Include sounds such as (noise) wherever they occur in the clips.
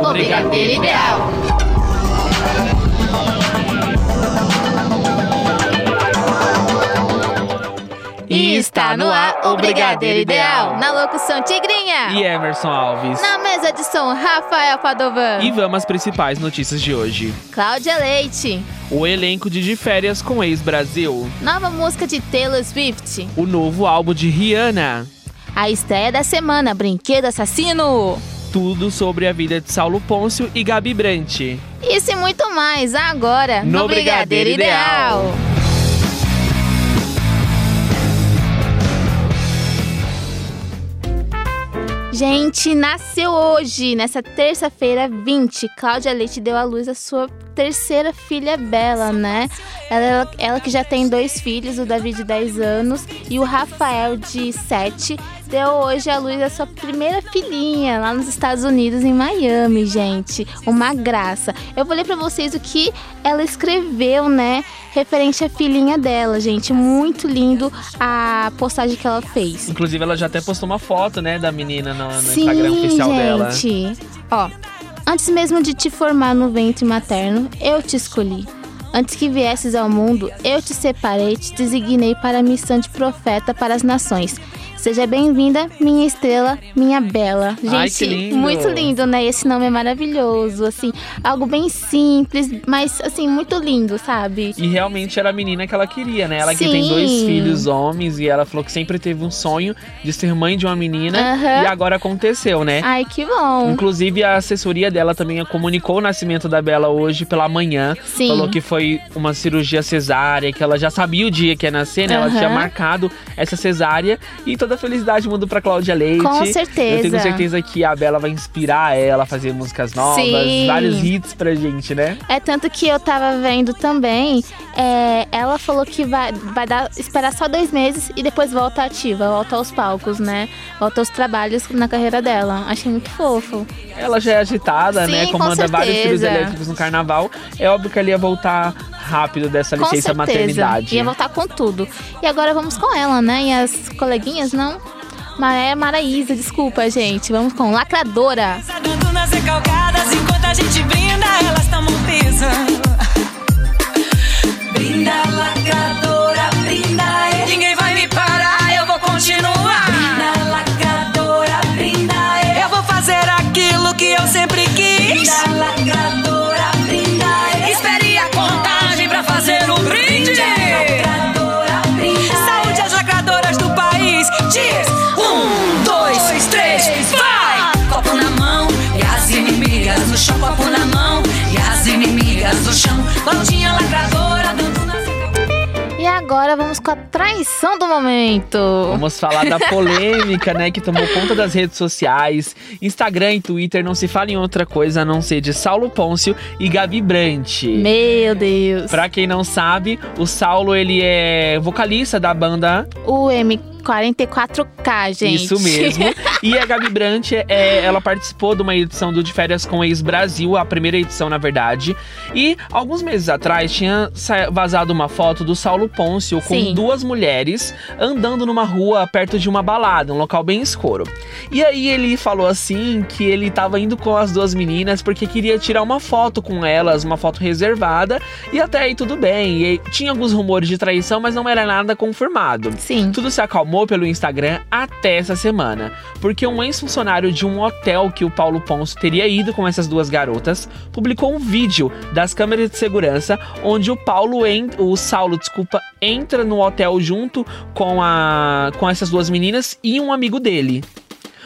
O Brigadeiro Ideal. E está no ar o Brigadeiro Ideal. Na locução Tigrinha. E Emerson Alves. Na mesa de som Rafael Padovan. E vamos às principais notícias de hoje. Cláudia Leite. O elenco de De Férias com Ex-Brasil. Nova música de Taylor Swift. O novo álbum de Rihanna. A estreia da semana, Brinquedo Assassino. Tudo sobre a vida de Saulo Pôncio e Gabi Brant. Isso e muito mais agora No no, Brigadeiro, Brigadeiro Ideal. Ideal. Gente, nasceu hoje, nessa terça-feira 20. Cláudia Leite deu à luz a sua terceira filha Bela, né? Ela, ela que já tem dois filhos, o Davi de 10 anos e o Rafael de 7. Deu hoje à luz a sua primeira filhinha lá nos Estados Unidos, em Miami, gente. Uma graça. Eu vou ler pra vocês o que ela escreveu, né? Referente à filhinha dela, gente. Muito lindo a postagem que ela fez. Inclusive, ela já até postou uma foto, né, da menina no, no Instagram oficial dela. gente. Ó, antes mesmo de te formar no ventre materno, eu te escolhi. Antes que viesses ao mundo, eu te separei, te designei para a missão de profeta para as nações. Seja bem-vinda, minha estrela, minha bela. Gente, Ai, que lindo. muito lindo, né? Esse nome é maravilhoso, assim, algo bem simples, mas assim, muito lindo, sabe? E realmente era a menina que ela queria, né? Ela que Sim. tem dois filhos homens e ela falou que sempre teve um sonho de ser mãe de uma menina Aham. e agora aconteceu, né? Ai, que bom. Inclusive, a assessoria dela também comunicou o nascimento da Bela hoje pela manhã. Sim. Falou que foi uma cirurgia cesárea, que ela já sabia o dia que ia nascer, né? Ela Aham. tinha marcado essa cesárea. E toda a felicidade mundo pra Cláudia Leite. Com Eu certeza. tenho certeza que a Bela vai inspirar ela a fazer músicas novas, Sim. vários hits pra gente, né? É tanto que eu tava vendo também, é, ela falou que vai, vai dar, esperar só dois meses e depois volta ativa, volta aos palcos, né? Volta aos trabalhos na carreira dela. Achei muito fofo. Ela já é agitada, Sim, né? com Comanda vários trilhos certeza. elétricos no carnaval. É óbvio que ela ia voltar rápido dessa com licença certeza. maternidade. Ia voltar com tudo. E agora vamos com ela, né? E as coleguinhas, não? Maré Maraísa, desculpa, gente. Vamos com Lacradora. Enquanto a gente brinda, elas. Brinda, lacradora, lacradora dando nas E agora vamos com a traição do momento. Vamos falar da polêmica, né, que tomou conta das redes sociais. Instagram e Twitter não se fala em outra coisa a não ser de Saulo Pôncio e Gabi Brant. Meu Deus. Pra quem não sabe, o Saulo ele é vocalista da banda O M44K, gente. Isso mesmo. (laughs) E a Gabi Brant, é, ela participou de uma edição do De Férias com Ex Brasil, a primeira edição, na verdade. E alguns meses atrás tinha vazado uma foto do Saulo Pôncio com Sim. duas mulheres andando numa rua perto de uma balada, um local bem escuro. E aí ele falou assim que ele tava indo com as duas meninas porque queria tirar uma foto com elas, uma foto reservada, e até aí tudo bem. E tinha alguns rumores de traição, mas não era nada confirmado. Sim. Tudo se acalmou pelo Instagram até essa semana, porque um ex-funcionário de um hotel que o Paulo Ponce teria ido com essas duas garotas publicou um vídeo das câmeras de segurança onde o Paulo, o Saulo, desculpa, entra no hotel junto com a com essas duas meninas e um amigo dele.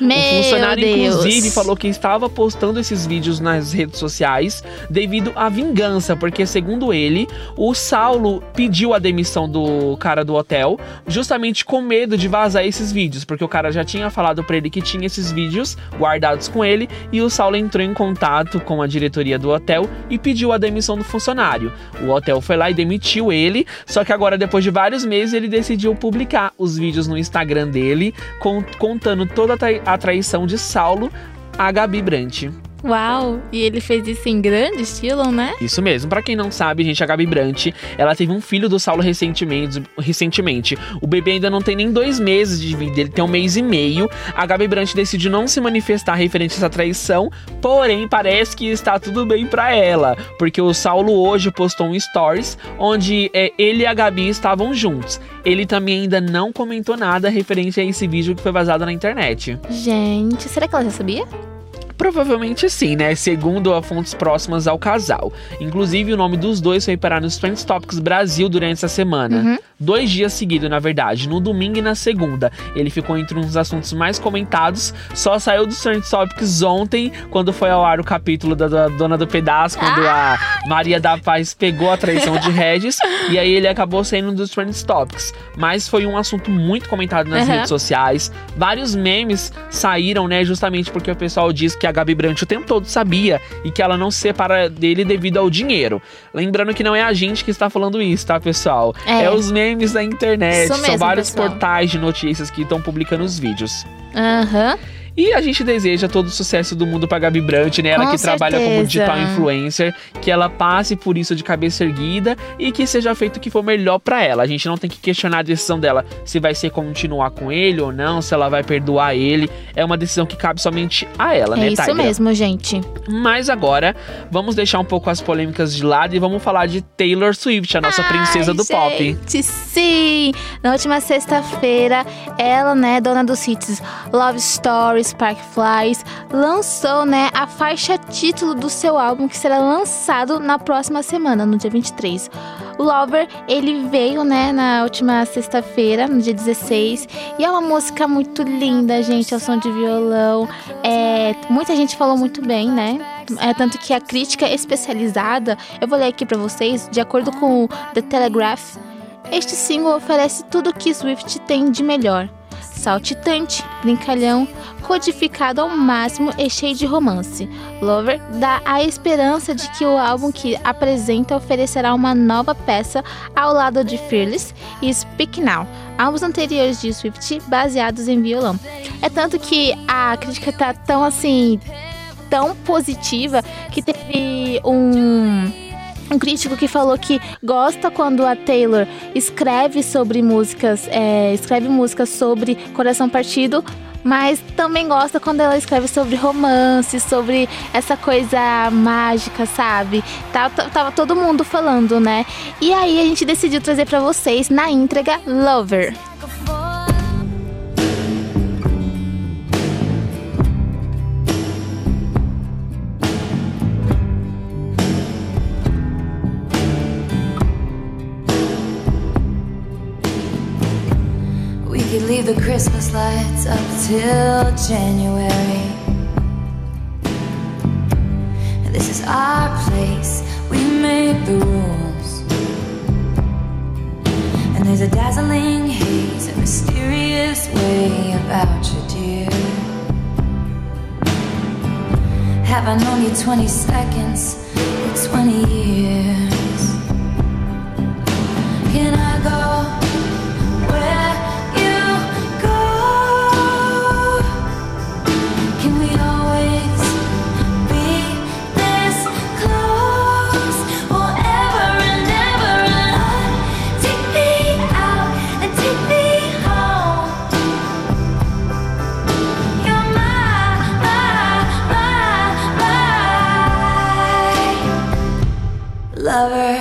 Meu o funcionário, Deus. inclusive, falou que estava postando esses vídeos nas redes sociais devido à vingança, porque, segundo ele, o Saulo pediu a demissão do cara do hotel justamente com medo de vazar esses vídeos, porque o cara já tinha falado pra ele que tinha esses vídeos guardados com ele e o Saulo entrou em contato com a diretoria do hotel e pediu a demissão do funcionário. O hotel foi lá e demitiu ele, só que agora, depois de vários meses, ele decidiu publicar os vídeos no Instagram dele, con- contando toda a a traição de Saulo a Gabi Brant. Uau! E ele fez isso em grande estilo, né? Isso mesmo. Pra quem não sabe, gente, a Gabi Brant, ela teve um filho do Saulo recentemente, recentemente. O bebê ainda não tem nem dois meses de vida, ele tem um mês e meio. A Gabi Brant decidiu não se manifestar referente a essa traição, porém parece que está tudo bem pra ela, porque o Saulo hoje postou um stories onde é, ele e a Gabi estavam juntos. Ele também ainda não comentou nada referente a esse vídeo que foi vazado na internet. Gente, será que ela já sabia? Provavelmente sim, né? Segundo a fontes próximas ao casal. Inclusive, o nome dos dois foi parar nos Trends Topics Brasil durante essa semana. Uhum. Dois dias seguidos, na verdade, no domingo e na segunda. Ele ficou entre um dos assuntos mais comentados. Só saiu dos Trends Topics ontem, quando foi ao ar o capítulo da, da Dona do Pedaço, quando a Maria da Paz pegou a traição de Regis. e aí ele acabou saindo dos Trends Topics. Mas foi um assunto muito comentado nas Uhum. redes sociais. Vários memes saíram, né? Justamente porque o pessoal diz que a Gabi Brandt o tempo todo sabia e que ela não se separa dele devido ao dinheiro. Lembrando que não é a gente que está falando isso, tá, pessoal? É. É, os memes da internet. Isso São mesmo, vários pessoal. portais de notícias que estão publicando os vídeos. Aham. E a gente deseja todo o sucesso do mundo pra Gabi Brandt, né? Ela Com que trabalha como certeza. digital influencer, que ela passe por isso de cabeça erguida e que seja feito o que for melhor pra ela. A gente não tem que questionar a decisão dela se vai ser continuar com ele ou não, se ela vai perdoar ele. É uma decisão que cabe somente a ela, É né, isso Tigra? mesmo, gente. Mas agora, vamos deixar um pouco as polêmicas de lado e vamos falar de Taylor Swift, a nossa princesa Ai, do pop. gente, sim! Na última sexta-feira, ela, né, dona dos hits Love Sparkflies, lançou, né, a faixa título do seu álbum que será lançado na próxima semana, no dia 23. O Lover, ele veio, né, na última sexta-feira, no dia 16, e é uma música muito linda, gente, ao som de violão. É, muita gente falou muito bem, né? É, tanto que a crítica especializada, eu vou ler aqui pra vocês, de acordo com o The Telegraph, este single oferece tudo o que Swift tem de melhor. Saltitante, brincalhão, codificado ao máximo e cheio de romance. Lover dá a esperança de que o álbum que apresenta oferecerá uma nova peça ao lado de Fearless e Speak Now, álbuns anteriores de Swift baseados em violão. É tanto que a crítica tá tão assim, tão positiva que teve um um crítico que falou que gosta quando a Taylor escreve sobre músicas, é, escreve músicas sobre coração partido, mas também gosta quando ela escreve sobre romance, sobre essa coisa mágica, sabe? Tava, tava todo mundo falando, né? E aí a gente decidiu trazer pra vocês na entrega Lover. Leave the Christmas lights up till January. This is our place, we make the rules. And there's a dazzling haze, a mysterious way about you, dear. Have I known you 20 seconds or 20 years? Can I go? Lover.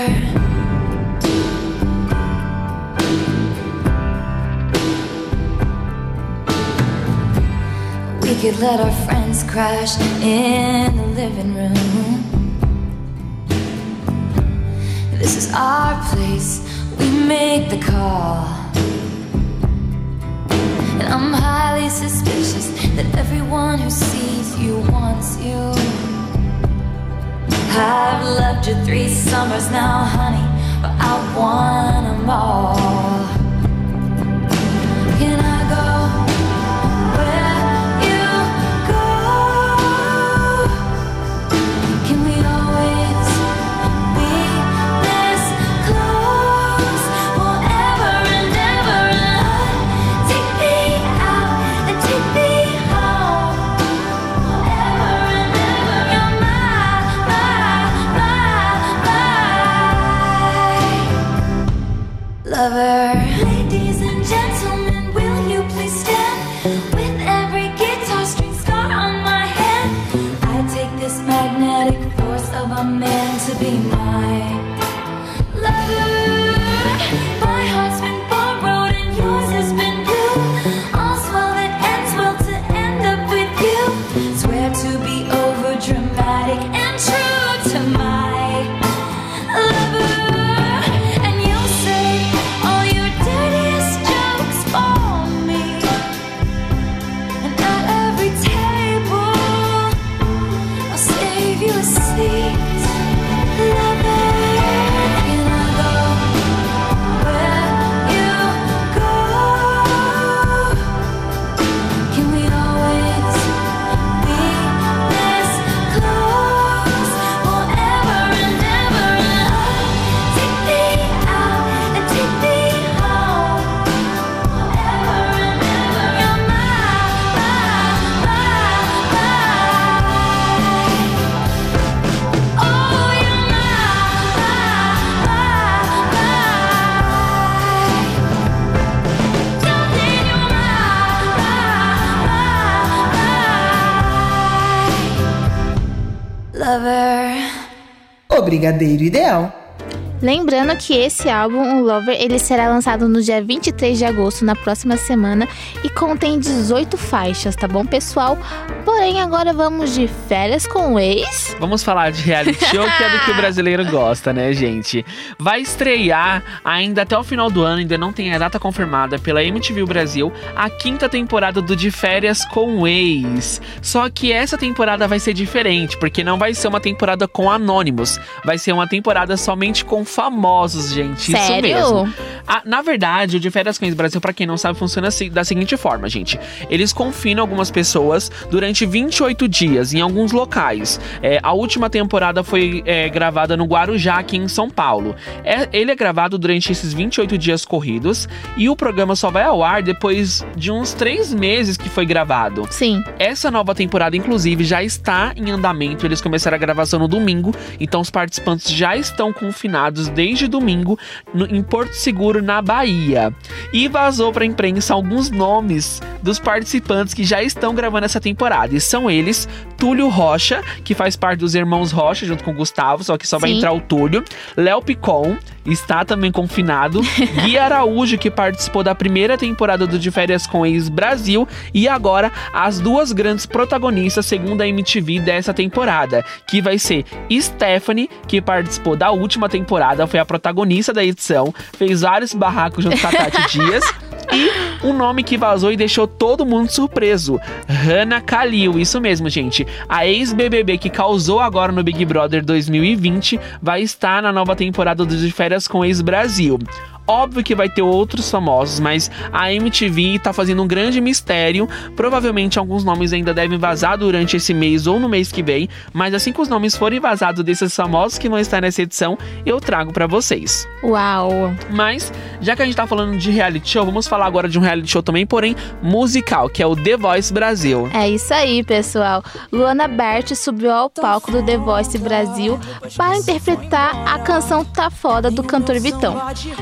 We could let our friends crash in the living room. This is our place, we make the call. And I'm highly suspicious that everyone who sees you wants you. You three summers now, honey, but I want them all. Brigadeiro Ideal. Lembrando que esse álbum, o Lover, ele será lançado no dia 23 de agosto, na próxima semana, e contém 18 faixas, tá bom, pessoal? Porém, agora vamos de férias com o ex. Vamos falar de reality show, que é do que o (laughs) brasileiro gosta, né, gente? Vai estrear ainda até o final do ano, ainda não tem a data confirmada pela MTV Brasil, a quinta temporada do De Férias com o Ex. Só que essa temporada vai ser diferente, porque não vai ser uma temporada com anônimos, vai ser uma temporada somente com famosos, gente. Sério? Isso mesmo. Ah, na verdade, o de Férias Brasil, pra quem não sabe, funciona assim- da seguinte forma, gente. Eles confinam algumas pessoas durante 28 dias em alguns locais. É, a última temporada foi é, gravada no Guarujá, aqui em São Paulo. É, ele é gravado durante esses 28 dias corridos e o programa só vai ao ar depois de uns três meses que foi gravado. Sim. Essa nova temporada, inclusive, já está em andamento. Eles começaram a gravação no domingo, então os participantes já estão confinados desde domingo no- em Porto Seguro, na Bahia. E vazou para a imprensa alguns nomes dos participantes que já estão gravando essa temporada. E são eles: Túlio Rocha, que faz parte dos Irmãos Rocha, junto com o Gustavo, só que só vai Sim. entrar o Túlio. Léo Picon. Está também confinado. (laughs) Gui Araújo, que participou da primeira temporada do De Férias com Ex Brasil. E agora, as duas grandes protagonistas, segundo a MTV, dessa temporada. Que vai ser Stephanie, que participou da última temporada, foi a protagonista da edição, fez vários barracos junto com a Tati (laughs) Dias. E um nome que vazou e deixou todo mundo surpreso: Hannah Kalil. Isso mesmo, gente. A ex-BBB que causou agora no Big Brother 2020 vai estar na nova temporada do De Férias com Ex-Brasil. Óbvio que vai ter outros famosos, mas a MTV tá fazendo um grande mistério. Provavelmente alguns nomes ainda devem vazar durante esse mês ou no mês que vem, mas assim que os nomes forem vazados desses famosos que vão estar nessa edição, eu trago pra vocês. Uau. Mas, já que a gente tá falando de reality show, vamos falar agora de um reality show também, porém musical, que é o The Voice Brasil. É isso aí, pessoal. Luana Bert subiu ao palco do The Voice Brasil para interpretar a canção Tá Foda do cantor Vitão.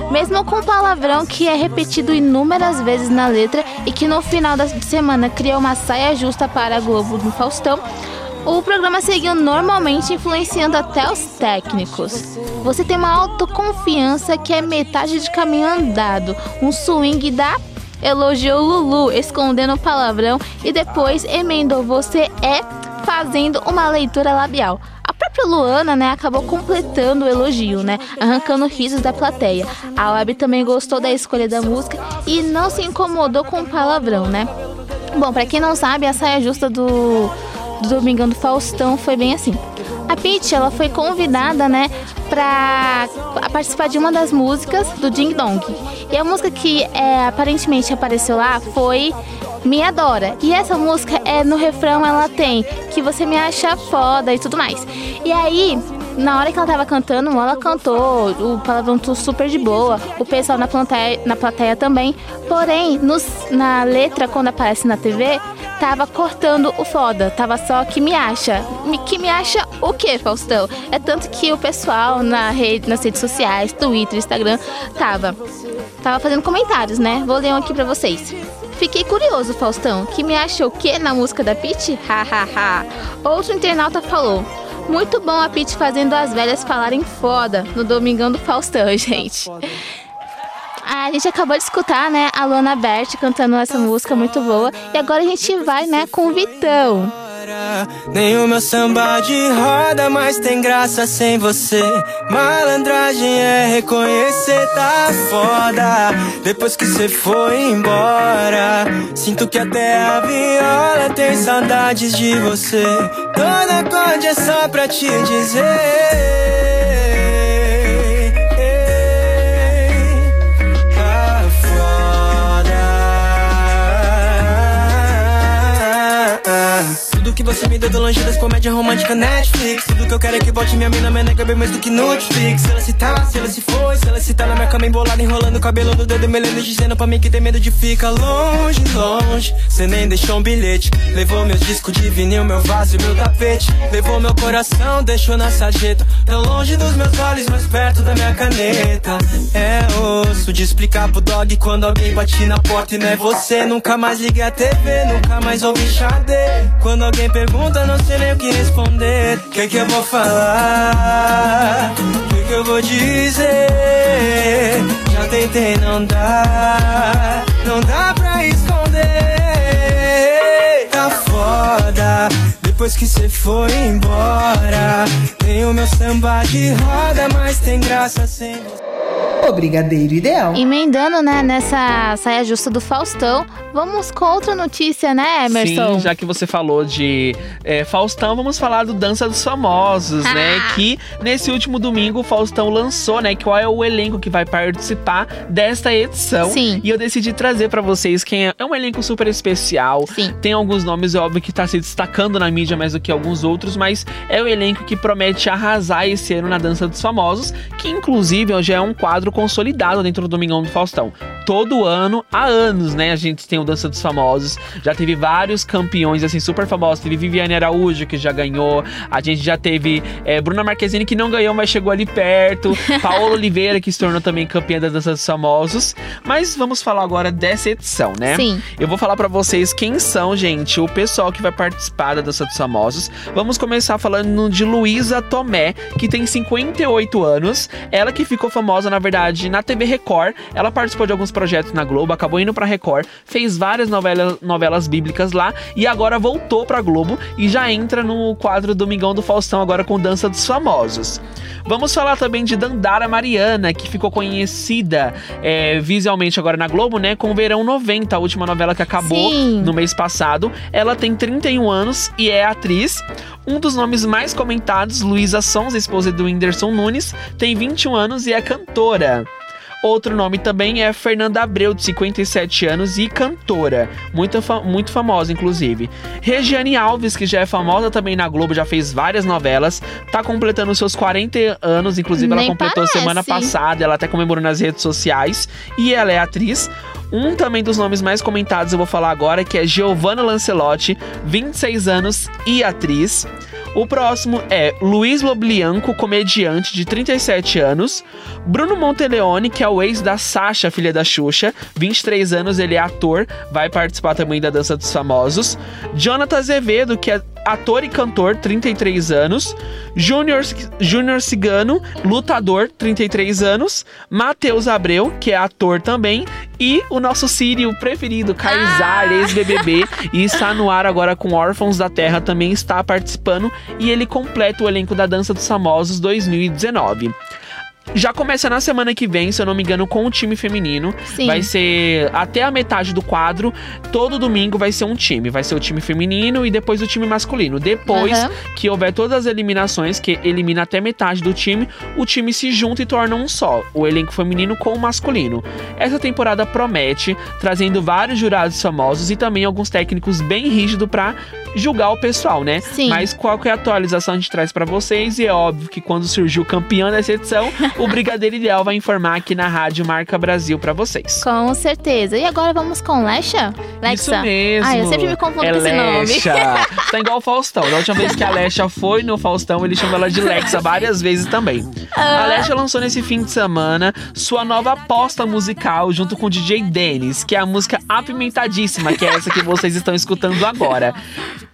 Mesmo com palavrão que é repetido inúmeras vezes na letra e que no final da semana criou uma saia justa para a Globo no Faustão, o programa seguiu normalmente influenciando até os técnicos. Você tem uma autoconfiança que é metade de caminho andado, um swing da elogiou Lulu, escondendo o palavrão e depois emendou você é fazendo uma leitura labial. Própria Luana, né, acabou completando o elogio, né, arrancando risos da plateia. A Web também gostou da escolha da música e não se incomodou com o palavrão, né. Bom, pra quem não sabe, a saia justa do, do Domingão do Faustão foi bem assim. A Peach, ela foi convidada, né, pra participar de uma das músicas do Ding Dong. E a música que é, aparentemente apareceu lá foi Me Adora. E essa música, é no refrão, ela tem que você me acha foda e tudo mais. E aí, na hora que ela tava cantando, ela cantou o palavrão super de boa, o pessoal na plateia, na plateia também. Porém, nos, na letra, quando aparece na TV, tava cortando o foda, tava só que me acha. Me- Que me acha o quê, Faustão? É tanto que o pessoal na rede, nas redes sociais, Twitter, Instagram, tava, tava fazendo comentários, né? Vou ler um aqui pra vocês. Fiquei curioso, Faustão, que me acha o quê na música da Pitty? Hahaha. Outro internauta falou. Muito bom a Pete fazendo as velhas falarem foda no Domingão do Faustão, (laughs) gente. Ah, a gente acabou de escutar, né, a Luana Bert cantando essa música muito boa. E agora a gente vai, né, com o Vitão. Nem o meu samba de roda, mas tem graça sem você. Malandragem é reconhecer, tá foda. Depois que você foi embora, sinto que até a viola tem saudades de você. Toda acorde é só pra te dizer. Que você me deu tô longe das comédias românticas Netflix. Tudo que eu quero é que volte minha mina, nega bem mais do que Netflix Se ela se tá, se ela se foi, se ela se tá na minha cama embolada Enrolando o cabelo no dedo, me lendo, dizendo pra mim que tem medo de ficar longe, longe. Cê nem deixou um bilhete Levou meus discos de vinil, meu vaso e meu tapete. Levou meu coração, deixou na sarjeta. Tão longe dos meus olhos, mas perto da minha caneta. É osso de explicar pro dog quando alguém bate na porta e não é você. Nunca mais liguei a TV, nunca mais ouvi xadê. Quando alguém pergunta, não sei nem o que responder. Que que eu vou falar? Que que eu vou dizer? Já tentei, não dá. Não dá pra esconder. Tá foda. Depois que cê foi embora Tem o meu samba de roda, mas tem graça sem você O Brigadeiro Ideal. Emendando, né, nessa saia justa do Faustão, vamos com outra notícia, né, Emerson? Sim, já que você falou de é, Faustão, vamos falar do Dança dos Famosos, Ah. né? Que nesse último domingo o Faustão lançou, né? Qual é o elenco que vai participar desta edição. Sim. E eu decidi trazer pra vocês quem é. É um elenco super especial. Sim. Tem alguns nomes, é óbvio, que tá se destacando na mídia mais do que alguns outros, mas é o elenco que promete arrasar esse ano na Dança dos Famosos, que inclusive já é um quadro consolidado dentro do Domingão do Faustão. Todo ano, há anos, né, a gente tem o Dança dos Famosos, já teve vários campeões, assim, super famosos. Teve Viviane Araújo, que já ganhou, a gente já teve é, Bruna Marquezine, que não ganhou, mas chegou ali perto, (laughs) Paola Oliveira, que se tornou também campeã da Dança dos Famosos. Mas vamos falar agora dessa edição, né? Sim. Eu vou falar pra vocês quem são, gente, o pessoal que vai participar da Dança dos Famosos. Vamos começar falando de Luísa Tomé, que tem 58 anos. Ela que ficou famosa, na verdade, na TV Record. Ela participou de alguns projetos na Globo, acabou indo pra Record, fez várias novelas, novelas bíblicas lá e agora voltou pra Globo e já entra no quadro Domingão do Faustão agora com Dança dos Famosos. Vamos falar também de Dandara Mariana, que ficou conhecida é, visualmente agora na Globo, né? Com Verão 90, a última novela que acabou Sim. no mês passado. Ela tem 31 anos e é atriz. Um dos nomes mais comentados, Luísa Sons, esposa do Whindersson Nunes, tem 21 anos e é cantora. Outro nome também é Fernanda Abreu, de 57 anos e cantora. Muito, fa- muito famosa, inclusive. Regiane Alves, que já é famosa também na Globo, já fez várias novelas. Tá completando seus 40 anos, inclusive ela Nem completou parece. semana passada. Ela até comemorou nas redes sociais. E ela é atriz. Um também dos nomes mais comentados eu vou falar agora, que é Giovanna Lancelotti, 26 anos e atriz. O próximo é Luiz Loblianco, comediante de 37 anos. Bruno Monteleone, que é o ex da Sasha, filha da Xuxa, 23 anos, ele é ator, vai participar também da Dança dos Famosos. Jonathan Azevedo, que é ator e cantor, 33 anos. Júnior Júnior Cigano, lutador, 33 anos. Matheus Abreu, que é ator também. E o nosso Sírio preferido, Kaysar, ex-BBB, e está no ar agora com Órfãos da Terra, também está participando. E ele completa o elenco da Dança dos Famosos 2019. Já começa na semana que vem, se eu não me engano, com o time feminino. Sim. Vai ser até a metade do quadro. Todo domingo vai ser um time. Vai ser o time feminino e depois o time masculino. Depois Aham. que houver todas as eliminações, que elimina até metade do time, o time se junta e torna um só. O elenco feminino com o masculino. Essa temporada promete, trazendo vários jurados famosos e também alguns técnicos bem rígidos pra julgar o pessoal, né? Sim. Mas qual é a atualização a gente traz pra vocês? E é óbvio que quando surgiu o campeão dessa edição, (laughs) o Brigadeiro Ideal vai informar aqui na Rádio Marca Brasil pra vocês. Com certeza. E agora vamos com Lexa? Lexa. Isso mesmo. Ah, eu sempre me confundo é com esse nome. Lexa. (laughs) tá igual o Faustão. Da última vez que a Lexa foi no Faustão, ele chamou ela de Lexa várias vezes também. Ah. A Lexa lançou nesse fim de semana sua nova aposta musical junto com o DJ Dennis, que é a música apimentadíssima, que é essa que vocês estão escutando agora.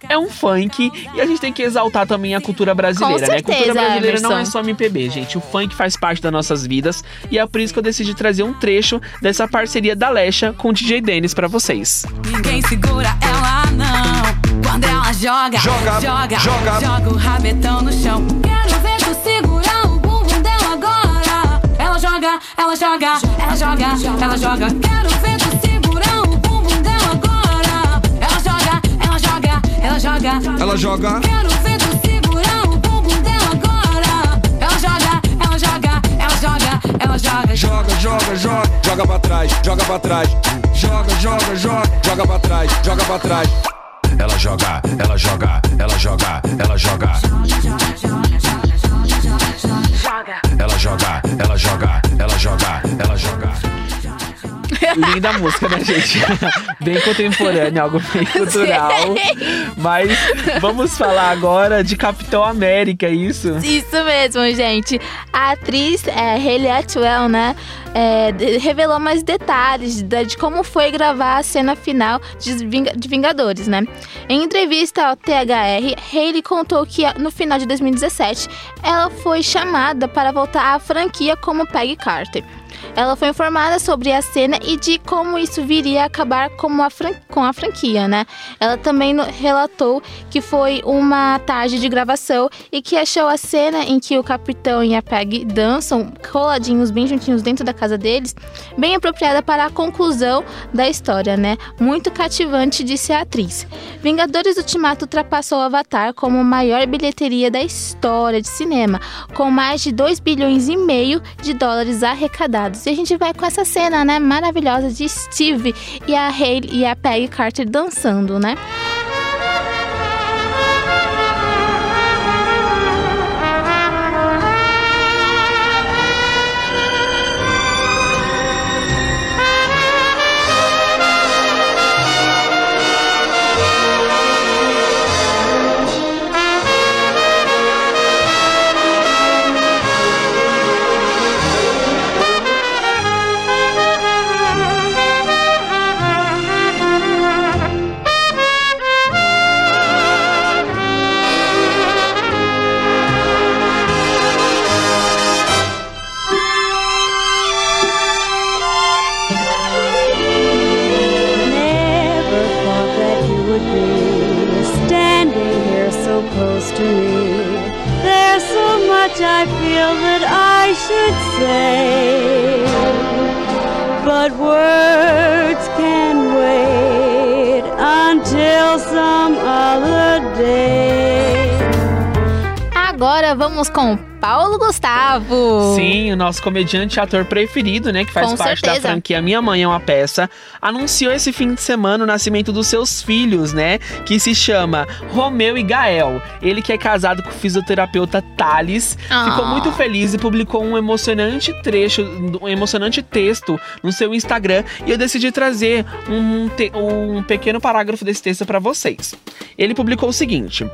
é um funk e a gente tem que exaltar também a cultura brasileira, Com né? A cultura certeza, brasileira não é Emerson. só MPB, gente. O funk faz parte das nossas vidas e é por isso que eu decidi trazer um trecho dessa parceria da Lesha com o DJ Dennis pra vocês. Ninguém segura ela não. Quando ela joga, Joga, joga, joga. joga o rabetão no chão. Quero ver tu segurar o bumbum dela agora. Ela joga, ela joga, ela joga, ela joga. Quero ver tu segurar o bumbum dela agora. Ela joga, ela joga, ela joga. Ela joga. Quero ela joga. Joga, joga, joga, joga pra trás, joga pra trás. Joga, joga, joga, joga pra trás, joga pra trás. Ela joga, ela joga, ela joga, ela joga. Ela joga, ela joga, ela joga, ela joga. Linda música, né, gente? (laughs) bem contemporânea, algo bem cultural. Mas vamos falar agora de Capitão América, é isso? Isso mesmo, gente. A atriz é, Hayley Atwell, né? é, de- revelou mais detalhes da- de como foi gravar a cena final de, Ving- de Vingadores, né? Em entrevista ao THR, Hayley contou que no final de 2017 ela foi chamada para voltar à franquia como Peggy Carter. Ela foi informada sobre a cena e de como isso viria a acabar como a com a franquia, né? Ela também relatou que foi uma tarde de gravação e que achou a cena em que o capitão e a Peggy dançam coladinhos bem juntinhos dentro da casa deles bem apropriada para a conclusão da história, né? Muito cativante, disse a atriz. Vingadores Ultimato ultrapassou Avatar como maior bilheteria da história de cinema, com mais de 2 bilhões e meio de dólares arrecadados. E a gente vai com essa cena, né, maravilhosa de Steve e a Hayley e a Peggy Carter dançando, né? Nosso comediante e ator preferido, né? Que faz Com parte da certeza. franquia Minha Mãe é uma Peça, anunciou esse fim de semana o nascimento dos seus filhos, né? Que se chama Romeu e Gael. Ele que é casado com o fisioterapeuta Thales, Ah. ficou muito feliz e publicou um emocionante trecho, um emocionante texto no seu Instagram. E eu decidi trazer um, um pequeno parágrafo desse texto para vocês. Ele publicou o seguinte.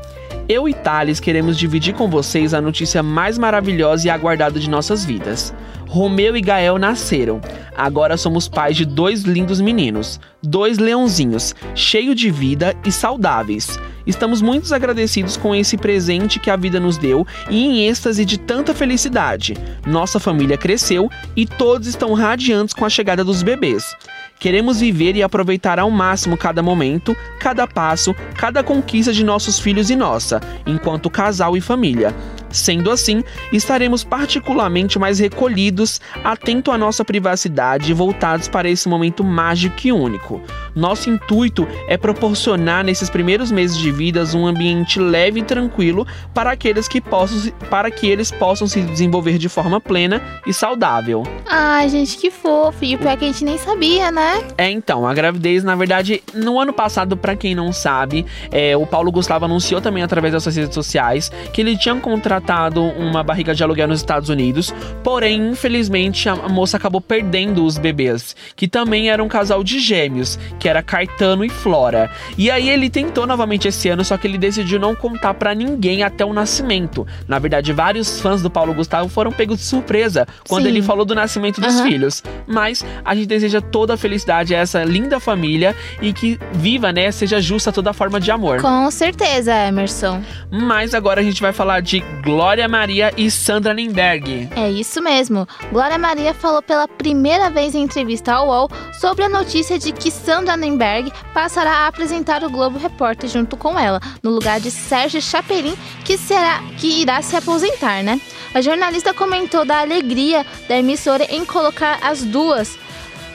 Eu e Thales queremos dividir com vocês a notícia mais maravilhosa e aguardada de nossas vidas. Romeu e Gael nasceram. Agora somos pais de dois lindos meninos, dois leãozinhos, cheios de vida e saudáveis. Estamos muito agradecidos com esse presente que a vida nos deu e em êxtase de tanta felicidade. Nossa família cresceu e todos estão radiantes com a chegada dos bebês. Queremos viver e aproveitar ao máximo cada momento, cada passo, cada conquista de nossos filhos e nossa, enquanto casal e família. Sendo assim, estaremos particularmente mais recolhidos, atento à nossa privacidade e voltados para esse momento mágico e único. Nosso intuito é proporcionar nesses primeiros meses de vida um ambiente leve e tranquilo para aqueles que possam, para que eles possam se desenvolver de forma plena e saudável. Ai, gente, que fofo. E o pior é que a gente nem sabia, né? É, então, a gravidez, na verdade, no ano passado, pra quem não sabe, é, o Paulo Gustavo anunciou também através das suas redes sociais que ele tinha contratado uma barriga de aluguel nos Estados Unidos, porém, infelizmente, a moça acabou perdendo os bebês, que também era um casal de gêmeos, que era Caetano e Flora. E aí ele tentou novamente esse ano, só que ele decidiu não contar pra ninguém até o nascimento. Na verdade, vários fãs do Paulo Gustavo foram pegos de surpresa quando Sim. ele falou do nascimento dos Aham. filhos. Mas a gente deseja toda a felicidade a essa linda família e que viva, né, seja justa toda forma de amor. Com certeza, Emerson. Mas agora a gente vai falar de Glória Maria e Sandra Nemberg. É isso mesmo. Glória Maria falou pela primeira vez em entrevista ao UOL sobre a notícia de que Sandra Nemberg passará a apresentar o Globo Repórter junto com ela, no lugar de Sérgio Chapelin, que será que irá se aposentar, né? A jornalista comentou da alegria da emissora em colocar as duas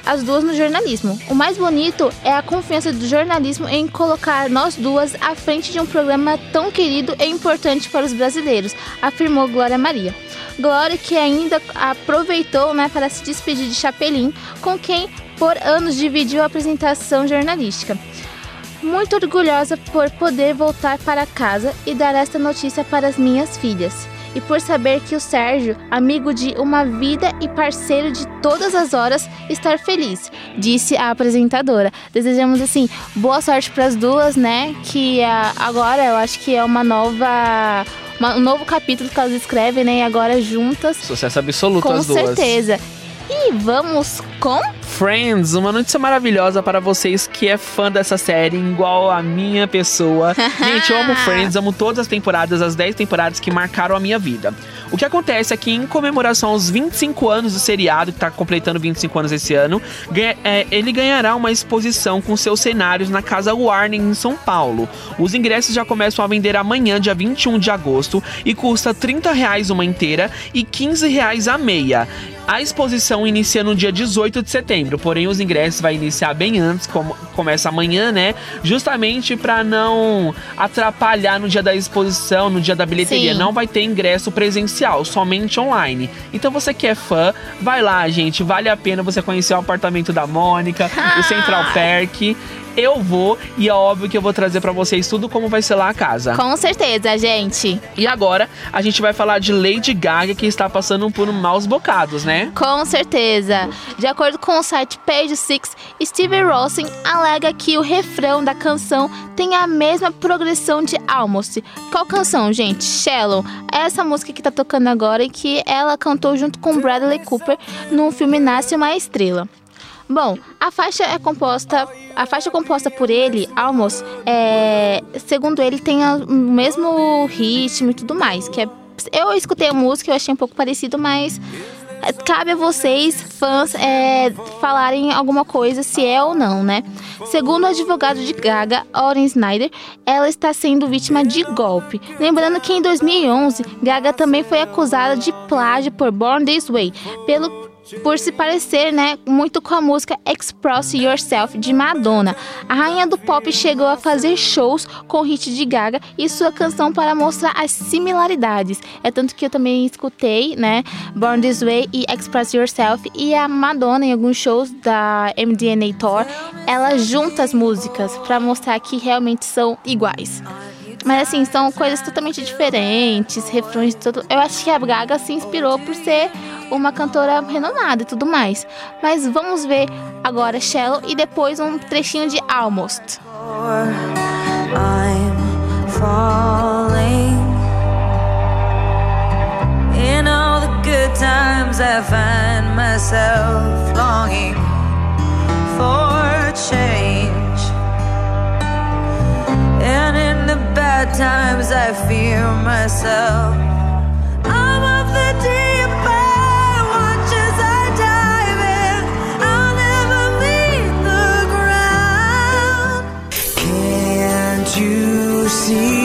as duas no jornalismo. O mais bonito é a confiança do jornalismo em colocar nós duas à frente de um programa tão querido e importante para os brasileiros, afirmou Glória Maria. Glória que ainda aproveitou né, para se despedir de Chapelin, com quem por anos dividiu a apresentação jornalística. Muito orgulhosa por poder voltar para casa e dar esta notícia para as minhas filhas. E por saber que o Sérgio, amigo de uma vida e parceiro de todas as horas, estar feliz, disse a apresentadora. Desejamos assim boa sorte para as duas, né? Que ah, agora eu acho que é uma nova uma- um novo capítulo que elas escrevem, né? E agora juntas, Sucesso absoluto com as duas. certeza. E vamos com Friends, uma notícia maravilhosa para vocês que é fã dessa série, igual a minha pessoa. (laughs) Gente, eu amo Friends, amo todas as temporadas, as 10 temporadas que marcaram a minha vida. O que acontece é que, em comemoração aos 25 anos do seriado, que tá completando 25 anos esse ano, ganha- é, ele ganhará uma exposição com seus cenários na Casa Warner em São Paulo. Os ingressos já começam a vender amanhã, dia 21 de agosto, e custa 30 reais uma inteira e 15 reais a meia. A exposição inicia no dia 18 de setembro, porém os ingressos vai iniciar bem antes, como começa amanhã, né? Justamente para não atrapalhar no dia da exposição, no dia da bilheteria. Sim. Não vai ter ingresso presencial, somente online. Então você que é fã, vai lá, gente. Vale a pena você conhecer o apartamento da Mônica, o (laughs) Central Park. Eu vou e é óbvio que eu vou trazer para vocês tudo como vai ser lá a casa. com certeza, gente. E agora a gente vai falar de Lady Gaga que está passando por maus bocados, né? Com certeza. De acordo com o site Page Six, Steve Rosen alega que o refrão da canção tem a mesma progressão de Almost. Qual canção, gente? Shallow. É essa música que tá tocando agora e que ela cantou junto com Bradley Cooper no filme Nasce uma Estrela. Bom, a faixa é composta, a faixa composta por ele, Almost, é, segundo ele tem o mesmo ritmo e tudo mais, que é eu escutei a música, eu achei um pouco parecido, mas é, cabe a vocês, fãs, é, falarem alguma coisa, se é ou não, né? Segundo o advogado de Gaga, Oren Snyder, ela está sendo vítima de golpe. Lembrando que em 2011, Gaga também foi acusada de plágio por Born This Way, pelo por se parecer, né, muito com a música Express Yourself de Madonna. A rainha do pop chegou a fazer shows com o hit de Gaga e sua canção para mostrar as similaridades. É tanto que eu também escutei, né, Born This Way e Express Yourself e a Madonna em alguns shows da MDNA Tour, ela junta as músicas para mostrar que realmente são iguais. Mas assim, são coisas totalmente diferentes, refrões de todo. Eu acho que a Gaga se inspirou por ser uma cantora renomada e tudo mais. Mas vamos ver agora Shallow e depois um trechinho de Almost. I'm falling. In all the good times, I find myself longing for change. And bad times, I fear myself. I'm the deep I watch as I dive in. I'll never meet the ground. Can't you see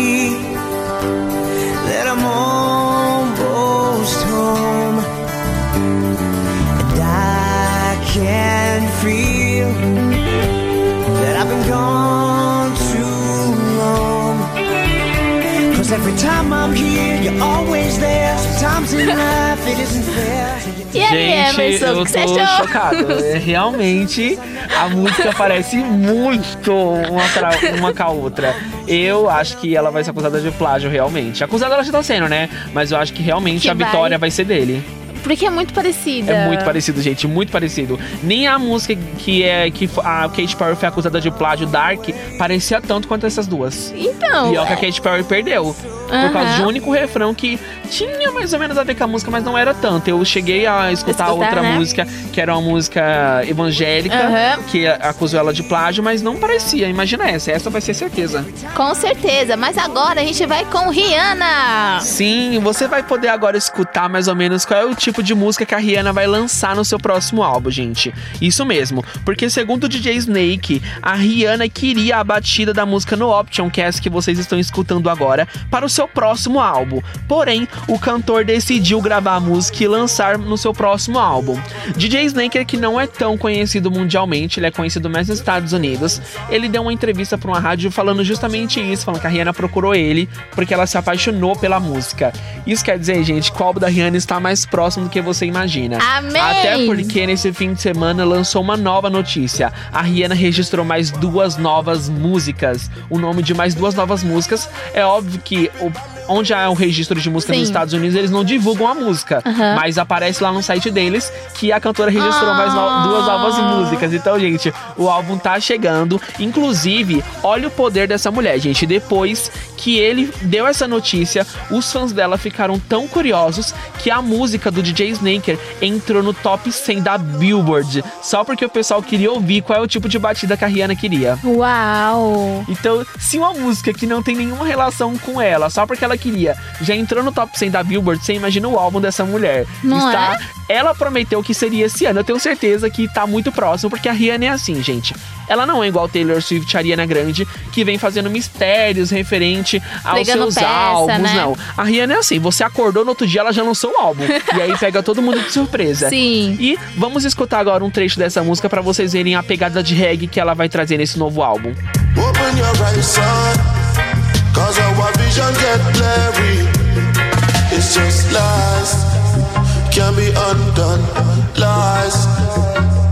E aí, Gente, Emerson, eu o que você tô achou? chocado. É, Realmente, a música parece muito uma, pra- uma com a outra. Eu acho que ela vai ser acusada de plágio, realmente. Acusada ela já tá sendo, né? Mas eu acho que realmente Que a vai- vitória vai ser dele. Porque é muito parecida. É muito parecido, gente, muito parecido. Nem a música que é que a Kate Perry foi acusada de plágio Dark parecia tanto quanto essas duas. Então. E é o que a Kate Perry perdeu. Por causa de um único refrão que tinha mais ou menos a ver com a música, mas não era tanto. Eu cheguei a escutar, Escutar, outra né? música, que era uma música evangélica, que acusou ela de plágio, mas não parecia. Imagina essa, essa vai ser certeza. Com certeza. Mas agora a gente vai com Rihanna. Sim, você vai poder agora escutar mais ou menos qual é o tipo de música que a Rihanna vai lançar no seu próximo álbum, gente. Isso mesmo, porque segundo o DJ Snake, a Rihanna queria a batida da música no Option, que é essa que vocês estão escutando agora, para o seu próximo álbum. Porém, o cantor decidiu gravar a música e lançar no seu próximo álbum. DJ Snake, que não é tão conhecido mundialmente, ele é conhecido mais nos Estados Unidos, ele deu uma entrevista para uma rádio falando justamente isso, falando que a Rihanna procurou ele porque ela se apaixonou pela música. Isso quer dizer, gente, que o álbum da Rihanna está mais próximo do que você imagina. Amém! Até porque nesse fim de semana lançou uma nova notícia. A Rihanna registrou mais duas novas músicas. O nome de mais duas novas músicas é óbvio que o onde há o registro de música Sim. nos Estados Unidos, eles não divulgam a música. Mas aparece lá no site deles que a cantora registrou mais no- Ah. duas novas músicas. Então, gente, o álbum tá chegando. Inclusive, olha o poder dessa mulher, gente. Depois que ele deu essa notícia, os fãs dela ficaram tão curiosos que a música do DJ Snaker entrou no top 100 da Billboard. Só porque o pessoal queria ouvir qual é o tipo de batida que a Rihanna queria. Uau! Então, se uma música que não tem nenhuma relação com ela, só porque ela queria, já entrou no top 100 da Billboard, você imagina o álbum dessa mulher. Não Está, é? Ela prometeu que seria esse ano. Eu tenho certeza que tá muito próximo, porque a Rihanna é assim, gente. Ela não é igual Taylor Swift, a Ariana Grande, que vem fazendo mistérios referente aos Pregando seus peça, álbuns, né? não. A Rihanna é assim, você acordou no outro dia, ela já lançou o álbum. e aí pega todo mundo de surpresa. (laughs) Sim. E vamos escutar agora um trecho dessa música pra vocês verem a pegada de reggae que ela vai trazer nesse novo álbum. Open your eyes, son. Cause our vision get blurry. It's just lies. Can be undone. Lies.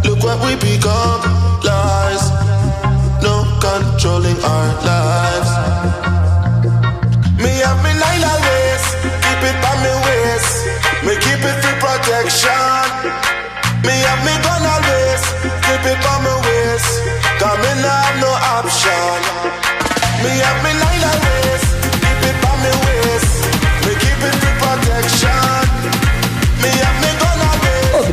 Look what we become. Lies. No controlling our lives. Me have me nine always. Keep it by me waist. Me keep it for protection. Me have me gun always, keep it on me waist. Cause me nah have no option. Me have me nine always,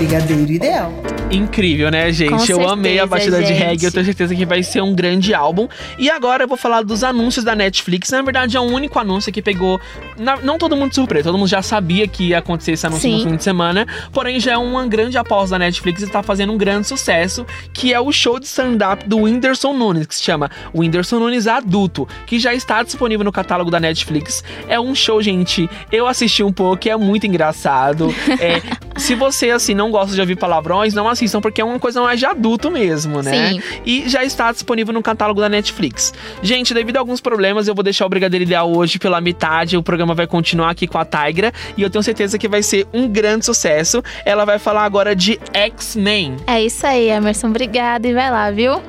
brigadeiro ideal. Incrível, né, gente? Com eu amei a certeza, batida de gente. reggae, eu tenho certeza que vai ser um grande álbum. E agora eu vou falar dos anúncios da Netflix. Na verdade, é um único anúncio que pegou. na- não todo mundo de surpresa, todo mundo já sabia que ia acontecer esse anúncio Sim. no fim de semana. Porém, já é uma grande aposta da Netflix e tá fazendo um grande sucesso, que é o show de stand-up do Whindersson Nunes, que se chama Whindersson Nunes Adulto, que já está disponível no catálogo da Netflix. É um show, gente. Eu assisti um pouco, é muito engraçado. É, (laughs) se você, assim, não gosta de ouvir palavrões, não assistam, porque é uma coisa mais de adulto mesmo, né? Sim. E já está disponível no catálogo da Netflix. Gente, devido a alguns problemas, eu vou deixar o Brigadeiro Ideal hoje pela metade. O programa vai continuar aqui com a Tigra. E eu tenho certeza que vai ser um grande sucesso. Ela vai falar agora de X-Men. É isso aí, Emerson. Obrigada e vai lá, viu?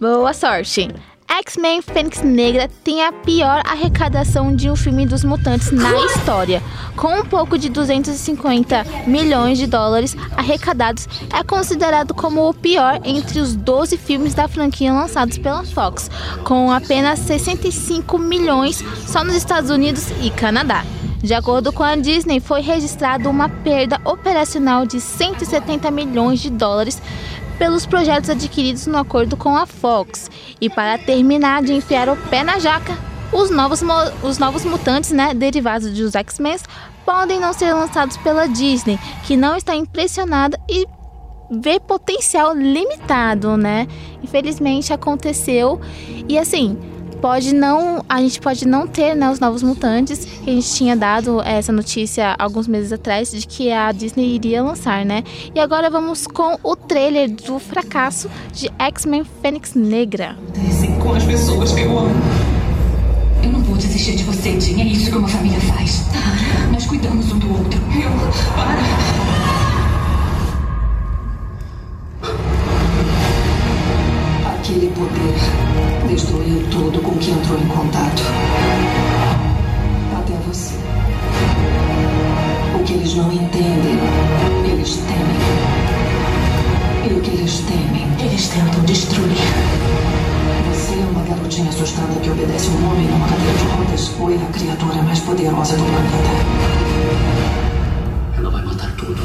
Boa sorte. X-Men Fênix Negra tem a pior arrecadação de um filme dos mutantes na história. Com um pouco de 250 milhões de dólares arrecadados, é considerado como o pior entre os 12 filmes da franquia lançados pela Fox, com apenas 65 milhões só nos Estados Unidos e Canadá. De acordo com a Disney, foi registrada uma perda operacional de 170 milhões de dólares pelos projetos adquiridos no acordo com a Fox. E para terminar de enfiar o pé na jaca, os novos, os novos mutantes né, derivados dos X-Men podem não ser lançados pela Disney, que não está impressionada e vê potencial limitado, né? Infelizmente aconteceu. E assim, pode não, a gente pode não ter, né, os novos mutantes, que a gente tinha dado essa notícia alguns meses atrás de que a Disney iria lançar, né? E agora vamos com o trailer do fracasso de X-Men Fênix Negra. com as pessoas que eu amo. Eu não vou desistir de você, Jean. É isso que uma família faz. Nós cuidamos um do outro. Eu... Para. Aquele poder Destruiu tudo com que entrou em contato. Até você. O que eles não entendem, eles temem. E o que eles temem, eles tentam destruir. Você é uma garotinha assustada que obedece um homem numa cadeira de rodas ou é a criatura mais poderosa do planeta? Ela vai matar tudo.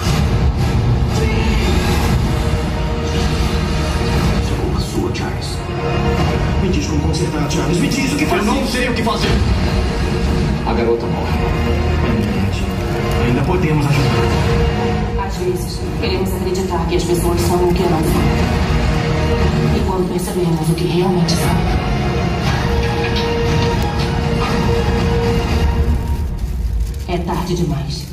Consertar, Charles. Me diz o que Eu fazer. não sei o que fazer. A garota morre. Ainda podemos ajudar. Às vezes, queremos acreditar que as pessoas são o que não são. E quando percebemos o que realmente são, é tarde demais.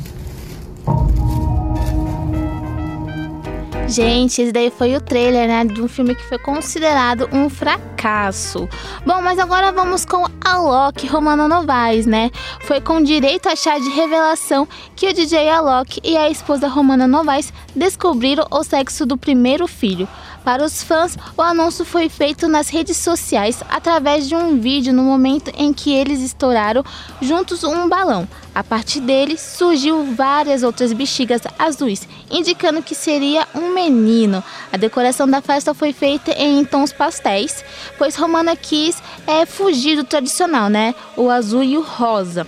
Gente, esse daí foi o trailer, né, de um filme que foi considerado um fracasso. Bom, mas agora vamos com a Alok Romana Novaes, né? Foi com direito a chá de revelação que o DJ Alok e a esposa Romana Novaes descobriram o sexo do primeiro filho. Para os fãs, o anúncio foi feito nas redes sociais através de um vídeo no momento em que eles estouraram juntos um balão. A partir dele surgiu várias outras bexigas azuis, indicando que seria um menino. A decoração da festa foi feita em tons pastéis, pois Romana quis é, fugir do tradicional, né? O azul e o rosa.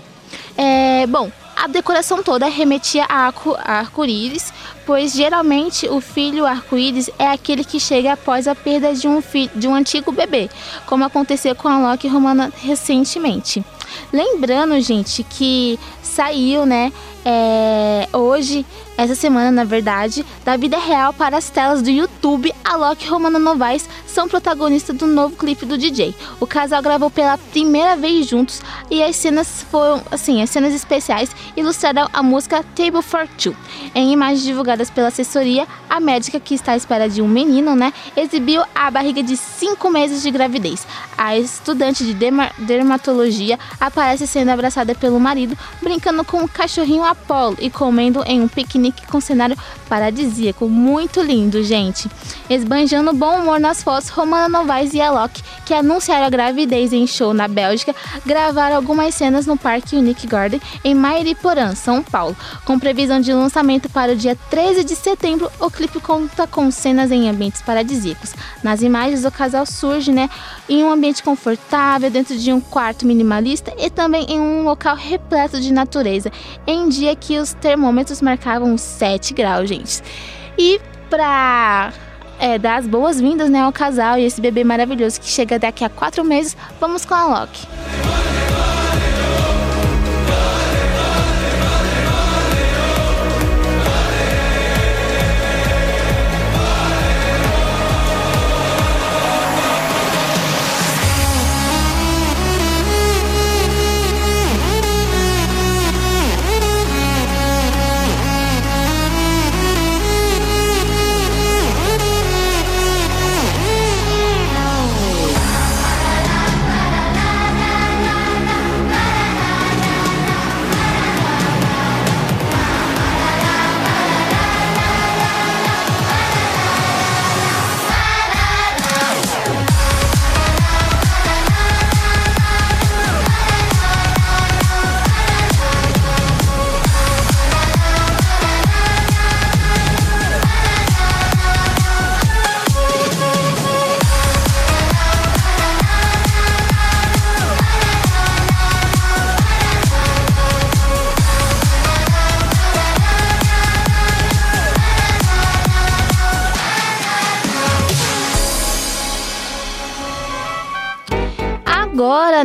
É, bom, a decoração toda remetia a arco- a arco-íris, pois geralmente o filho arco-íris é aquele que chega após a perda de um, fi- de um antigo bebê, como aconteceu com a Loki Romana recentemente. Lembrando, gente, que saiu, né, é, hoje, essa semana, na verdade, da vida real para as telas do YouTube, a Loki e Romana Novaes são protagonistas do novo clipe do DJ. O casal gravou pela primeira vez juntos e as cenas foram, assim, as cenas especiais ilustraram a música Table for Two. Em imagens divulgadas pela assessoria, a médica que está à espera de um menino, né, exibiu a barriga de cinco meses de gravidez. A estudante de derma- dermatologia aparece sendo abraçada pelo marido, brincando com o cachorrinho Apollo e comendo em um piquenique com cenário paradisíaco. Muito lindo, gente. Esbanjando bom humor nas fotos, Romana Novaes e Alok, que anunciaram a gravidez em show na Bélgica, gravaram algumas cenas no Parque Unique Garden em Mairiporã, São Paulo. Com previsão de lançamento para o dia 13 de setembro, o clipe conta com cenas em ambientes paradisíacos. Nas imagens, o casal surge né, em um ambiente confortável, dentro de um quarto minimalista e também em um local repleto de natureza, em dia que os termômetros marcavam 7 graus, gente. E pra é, dar as boas-vindas né, ao casal e esse bebê maravilhoso que chega daqui a quatro meses, vamos com a Loki.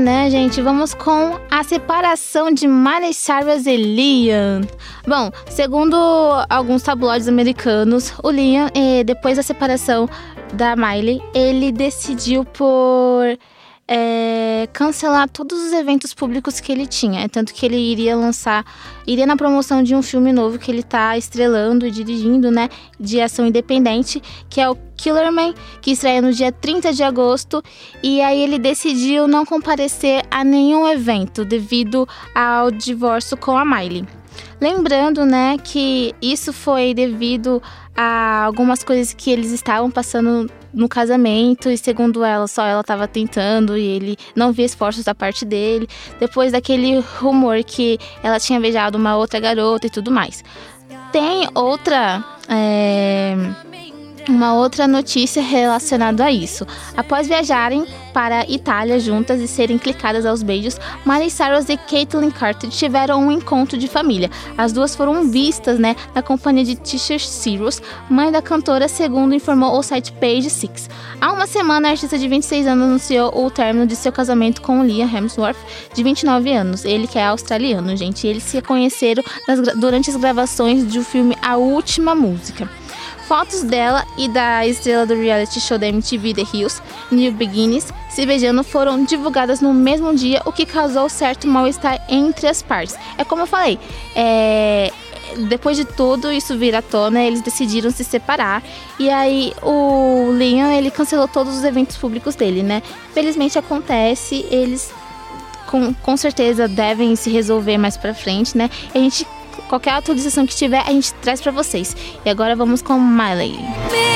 Né, gente, vamos com a separação de Miley Cyrus e Liam. Bom, segundo alguns tabloides americanos, o Liam, eh, depois da separação da Miley, ele decidiu por é, cancelar todos os eventos públicos que ele tinha. É tanto que ele iria lançar, iria na promoção de um filme novo que ele tá estrelando e dirigindo, né? De ação independente, que é o Killerman, que estreia no dia 30 de agosto. E aí ele decidiu não comparecer a nenhum evento devido ao divórcio com a Miley. Lembrando, né, que isso foi devido a algumas coisas que eles estavam passando no casamento e segundo ela, só ela estava tentando e ele não via esforços da parte dele. Depois daquele rumor que ela tinha beijado uma outra garota e tudo mais. Tem outra é, uma outra notícia relacionada a isso. Após viajarem para a Itália juntas e serem clicadas aos beijos, Miley Cyrus e Caitlyn Carter tiveram um encontro de família. As duas foram vistas, né, na companhia de Tisha Cyrus, mãe da cantora, segundo informou o site Page Six. Há uma semana, a artista de 26 anos anunciou o término de seu casamento com Liam Hemsworth, de 29 anos. Ele que é australiano, gente. Eles se conheceram nas durante as gravações do filme A Última Música. Fotos dela e da estrela do reality show da MTV The Hills, New Beginnings, se beijando foram divulgadas no mesmo dia, o que causou certo mal-estar entre as partes. É como eu falei, é, depois de tudo isso vir à tona, eles decidiram se separar. E aí o Liam, ele cancelou todos os eventos públicos dele, né? Felizmente acontece, eles com, com certeza devem se resolver mais pra frente, né? E a gente qualquer atualização que tiver, a gente traz pra vocês. E agora vamos com Miley. I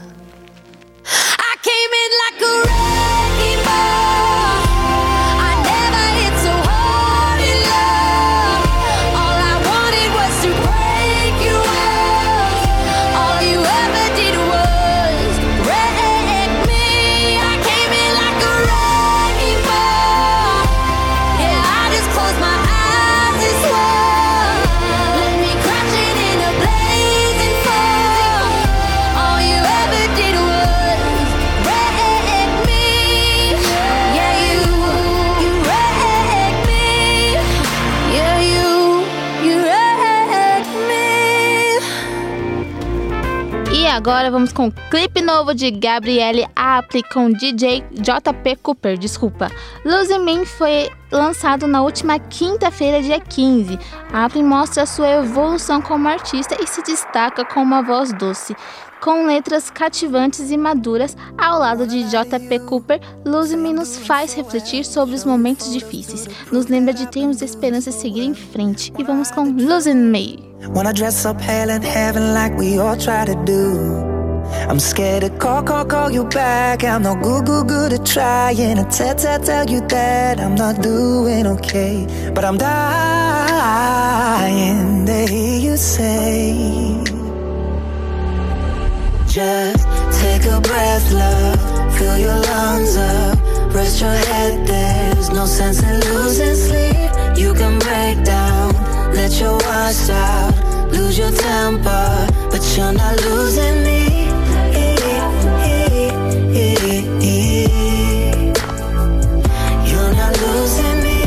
Agora vamos com o clipe novo de Gabriele Apple com DJ JP Cooper, desculpa. Losing Me foi lançado na última quinta-feira, dia 15. A Apple mostra sua evolução como artista e se destaca com uma voz doce. Com letras cativantes e maduras, ao lado de JP Cooper, Losing Me nos faz refletir sobre os momentos difíceis. Nos lembra de termos esperança de seguir em frente. E vamos com Losing Me. Wanna dress up hell in heaven like we all try to do. I'm scared to call, call, call you back. I'm no good, good, good at trying to tell, tell, tell you that I'm not doing okay. But I'm dying to hear you say, Just take a breath, love. Fill your lungs up. Rest your head, there's no sense in losing sleep. You can break down, let your watch out. Lose your temper, but you're not losing me. You're not losing me.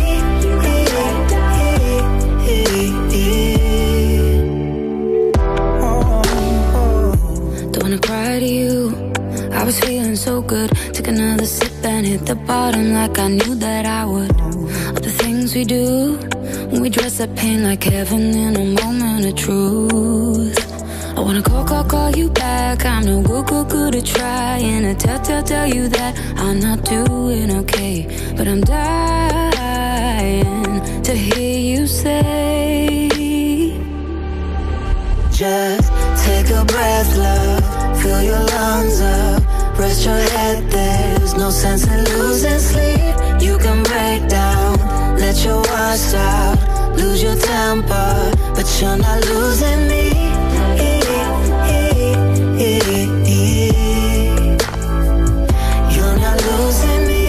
Don't wanna cry to you. I was feeling so good. Took another sip and hit the bottom like I knew that I would. All the things we do, we dress up pain like heaven in a moment of truth. I wanna call, call, call you back. I'm no good, good, good at trying to tell, tell, tell you that I'm not doing okay. But I'm dying to hear you say. Just take a breath, love. Fill your lungs up. Rest your head, there's no sense in losing sleep. You can break down, let your watch out. Lose your temper, but you're not losing me. You're not losing me.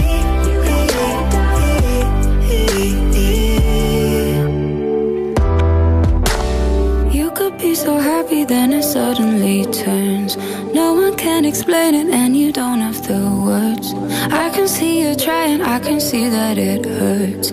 You could be so happy, then it suddenly turns. No one can explain it, and you don't have the words. I can see you trying, I can see that it hurts.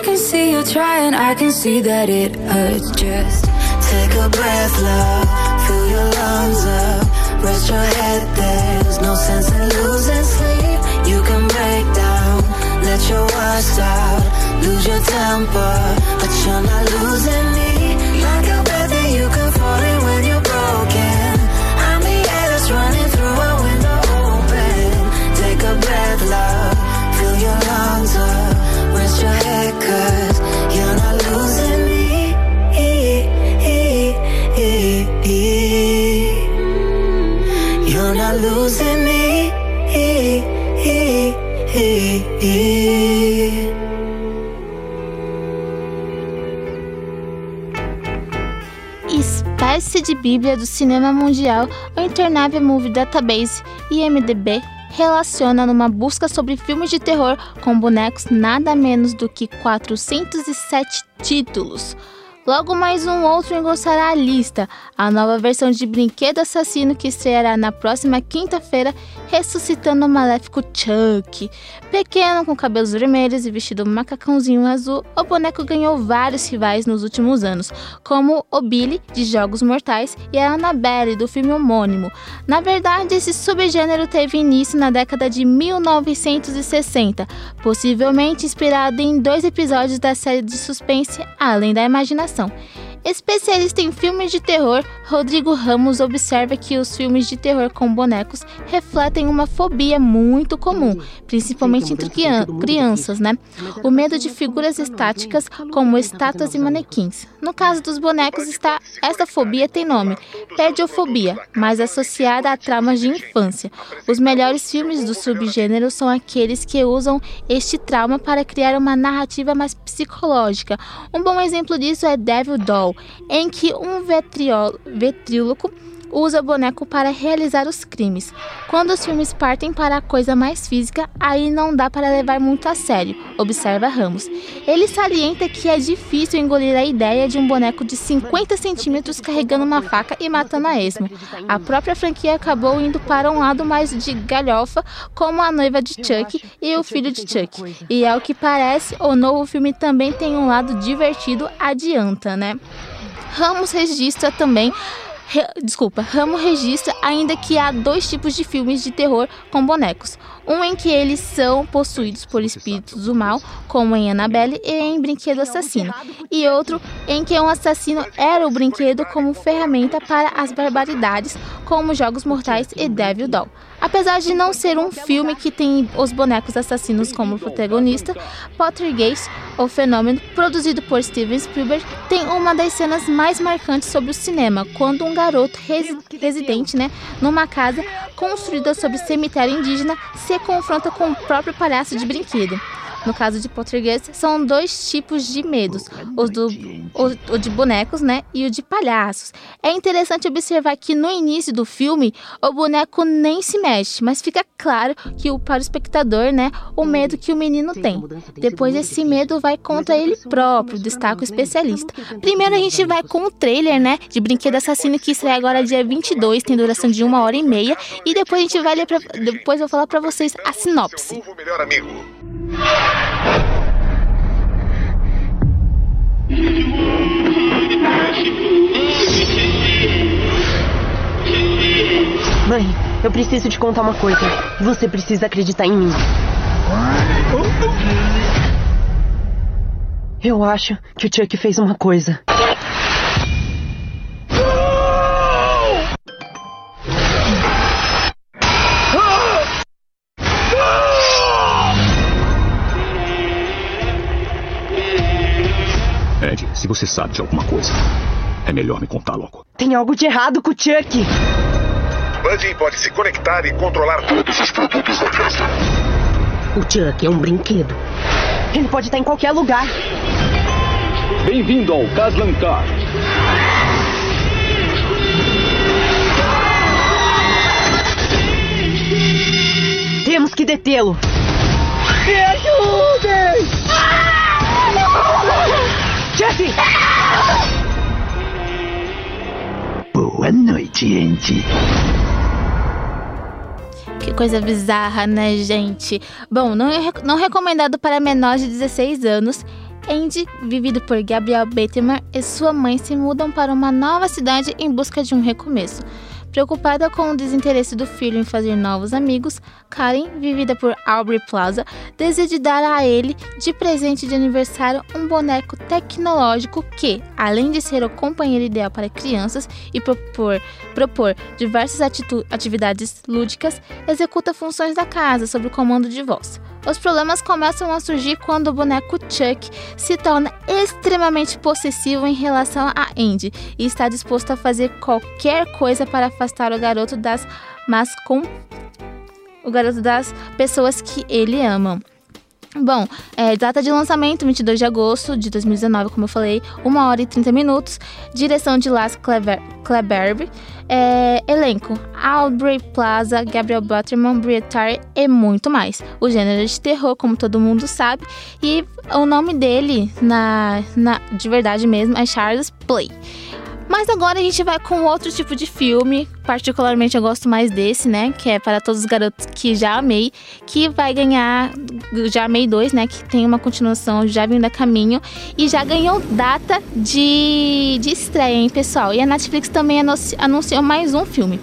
I can see you trying, I can see that it hurts. Just Take a breath, love. Fill your lungs up. Rest your head, there's no sense in losing sleep. You can break down, let your washed out, lose your temper, but you're not losing me. Like Espécie de Bíblia do Cinema Mundial, o Internet Movie Database IMDb relaciona numa busca sobre filmes de terror com bonecos nada menos do que 407 títulos. Logo mais um outro engrossará a lista, a nova versão de Brinquedo Assassino que estreará na próxima quinta-feira, ressuscitando o maléfico Chuck. Pequeno, com cabelos vermelhos e vestido macacãozinho azul, o boneco ganhou vários rivais nos últimos anos, como o Billy, de Jogos Mortais, e a Annabelle, do filme homônimo. Na verdade, esse subgênero teve início na década de 1960, possivelmente inspirado em dois episódios da série de suspense Além da Imaginação. Especialista em filmes de terror, Rodrigo Ramos observa que os filmes de terror com bonecos refletem uma fobia muito comum, principalmente entre crian- crianças, né? O medo de figuras estáticas, como estátuas e manequins. No caso dos bonecos, está esta fobia tem nome, pediofobia, mais associada a traumas de infância. Os melhores filmes do subgênero são aqueles que usam este trauma para criar uma narrativa mais psicológica. Um bom exemplo disso é Devil Doll, em que um vetríloco usa boneco para realizar os crimes. Quando os filmes partem para a coisa mais física, aí não dá para levar muito a sério, observa Ramos. Ele salienta que é difícil engolir a ideia de um boneco de 50 centímetros carregando uma faca e matando a esmo. A própria franquia acabou indo para um lado mais de galhofa, como a noiva de Chuck e o filho de Chuck. E ao que parece, o novo filme também tem um lado divertido, adianta, né? Ramos registra também. Re- desculpa, Ramos registra ainda que há dois tipos de filmes de terror com bonecos. Um em que eles são possuídos por espíritos do mal, como em Annabelle e em Brinquedo Assassino. E outro em que um assassino era o brinquedo como ferramenta para as barbaridades, como Jogos Mortais e Devil Doll. Apesar de não ser um filme que tem os bonecos assassinos como protagonista, Poltergeist, o fenômeno produzido por Steven Spielberg, tem uma das cenas mais marcantes sobre o cinema, quando um garoto resi- residente né, numa casa construída sobre cemitério indígena se confronta com o próprio palhaço de brinquedo. No caso de Poltergeist, são dois tipos de medos, os do, o, o de bonecos, né, e o de palhaços. É interessante observar que no início do filme, o boneco nem se mexe, mas fica claro que o, para o espectador, né, o medo que o menino tem. Depois esse medo vai contra ele próprio, destaca o especialista. Primeiro a gente vai com o trailer, né, de Brinquedo Assassino que estreia agora dia 22, tem duração de uma hora e meia, e depois a gente vai ler pra, depois eu vou falar pra vocês a sinopse. Melhor amigo. Mãe, eu preciso te contar uma coisa. Você precisa acreditar em mim. Eu acho que o Chuck fez uma coisa. Você sabe de alguma coisa, é melhor me contar logo. Tem algo de errado com o Chuck. Buddy pode se conectar e controlar todos os produtos da casa. O Chuck é um brinquedo. Ele pode estar em qualquer lugar. Bem-vindo ao Caslan Car. Temos que detê-lo. Me ajudem! Chuck! Boa noite, Andy. Que coisa bizarra, né, gente? Bom, não, é não recomendado para menores de 16 anos. Andy, vivido por Gabriel Bateman, e sua mãe se mudam para uma nova cidade em busca de um recomeço. Preocupada com o desinteresse do filho em fazer novos amigos, Karen, vivida por Aubrey Plaza, decide dar a ele de presente de aniversário um boneco tecnológico que, além de ser o companheiro ideal para crianças e propor, propor diversas atividades lúdicas, executa funções da casa sob o comando de voz. Os problemas começam a surgir quando o boneco Chuck se torna extremamente possessivo em relação a Andy e está disposto a fazer qualquer coisa para afastar o garoto das mas com o garoto das pessoas que ele ama. Bom, é, data de lançamento 22 de agosto de 2019, como eu falei, 1 hora e 30 minutos. Direção de Las Kleber. É, elenco: Aubrey Plaza, Gabriel Butterman, Briatari e muito mais. O gênero é de terror, como todo mundo sabe, e o nome dele, na, na, de verdade mesmo, é Charles Play. Mas agora a gente vai com outro tipo de filme. Particularmente eu gosto mais desse, né? Que é para todos os garotos que já amei. Que vai ganhar. Já amei 2, né? Que tem uma continuação, já vindo a caminho. E já ganhou data de, de estreia, hein, pessoal? E a Netflix também anunci- anunciou mais um filme.